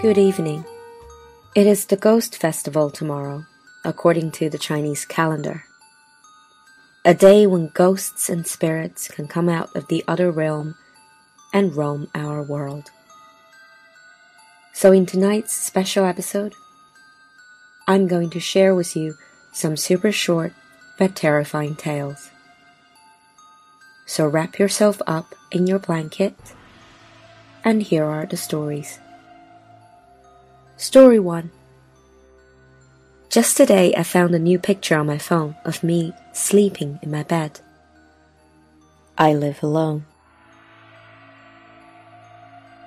Good evening. It is the Ghost Festival tomorrow, according to the Chinese calendar. A day when ghosts and spirits can come out of the other realm and roam our world. So, in tonight's special episode, I'm going to share with you some super short but terrifying tales. So, wrap yourself up in your blanket, and here are the stories. Story 1 Just today, I found a new picture on my phone of me sleeping in my bed. I live alone.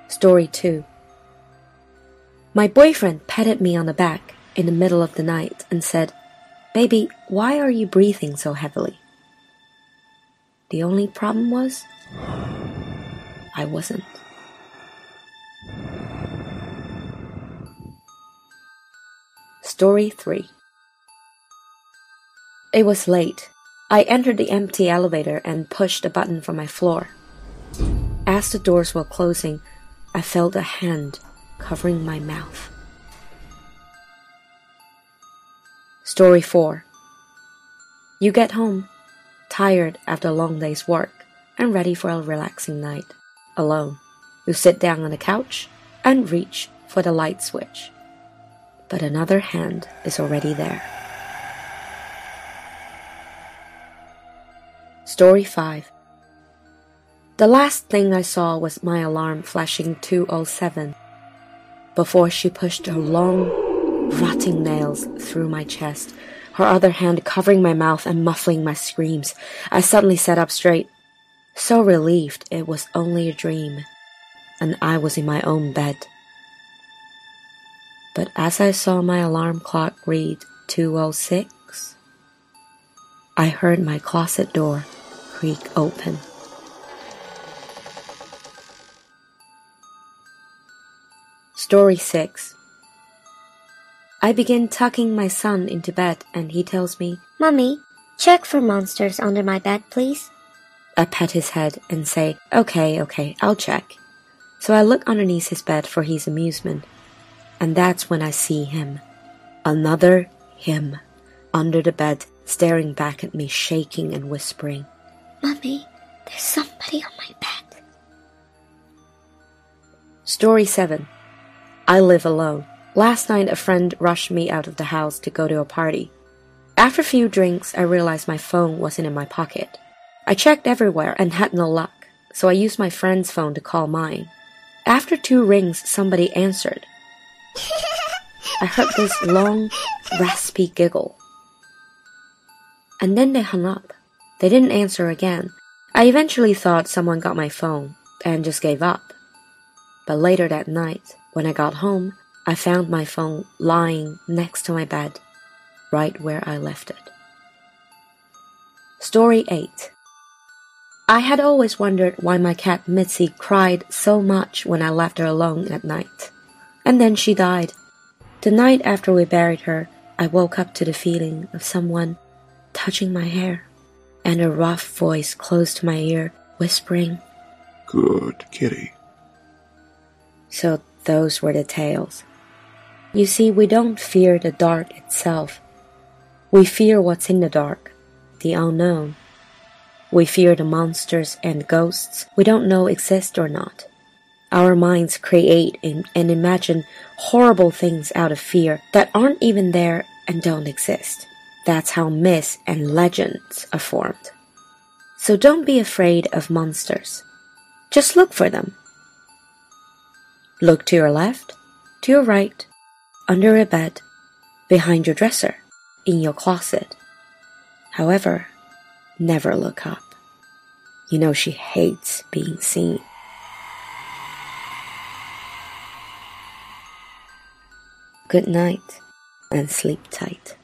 Story 2 My boyfriend patted me on the back in the middle of the night and said, Baby, why are you breathing so heavily? The only problem was, I wasn't. Story 3 It was late. I entered the empty elevator and pushed a button for my floor. As the doors were closing, I felt a hand covering my mouth. Story 4 You get home, tired after a long day's work, and ready for a relaxing night, alone. You sit down on the couch and reach for the light switch but another hand is already there. Story 5 The last thing I saw was my alarm flashing 207 before she pushed her long, rotting nails through my chest, her other hand covering my mouth and muffling my screams. I suddenly sat up straight, so relieved it was only a dream, and I was in my own bed but as I saw my alarm clock read 206, I heard my closet door creak open. Story 6 I begin tucking my son into bed and he tells me, Mummy, check for monsters under my bed, please. I pat his head and say, Okay, okay, I'll check. So I look underneath his bed for his amusement and that's when I see him. Another him under the bed, staring back at me, shaking and whispering, Mummy, there's somebody on my bed. Story 7 I live alone. Last night, a friend rushed me out of the house to go to a party. After a few drinks, I realized my phone wasn't in my pocket. I checked everywhere and had no luck, so I used my friend's phone to call mine. After two rings, somebody answered. I heard this long, raspy giggle. And then they hung up. They didn't answer again. I eventually thought someone got my phone and just gave up. But later that night, when I got home, I found my phone lying next to my bed, right where I left it. Story 8 I had always wondered why my cat Mitzi cried so much when I left her alone at night and then she died. The night after we buried her, I woke up to the feeling of someone touching my hair and a rough voice close to my ear whispering, Good kitty. So those were the tales. You see, we don't fear the dark itself. We fear what's in the dark, the unknown. We fear the monsters and ghosts we don't know exist or not. Our minds create and, imagine horrible things out of fear that aren't even there and don't exist. That's how myths and legends are formed. So don't be afraid of monsters. Just look for them. Look to your left, to your right, under a bed, behind your dresser, in your closet. However, never look up. You know she hates being seen. Good night and sleep tight.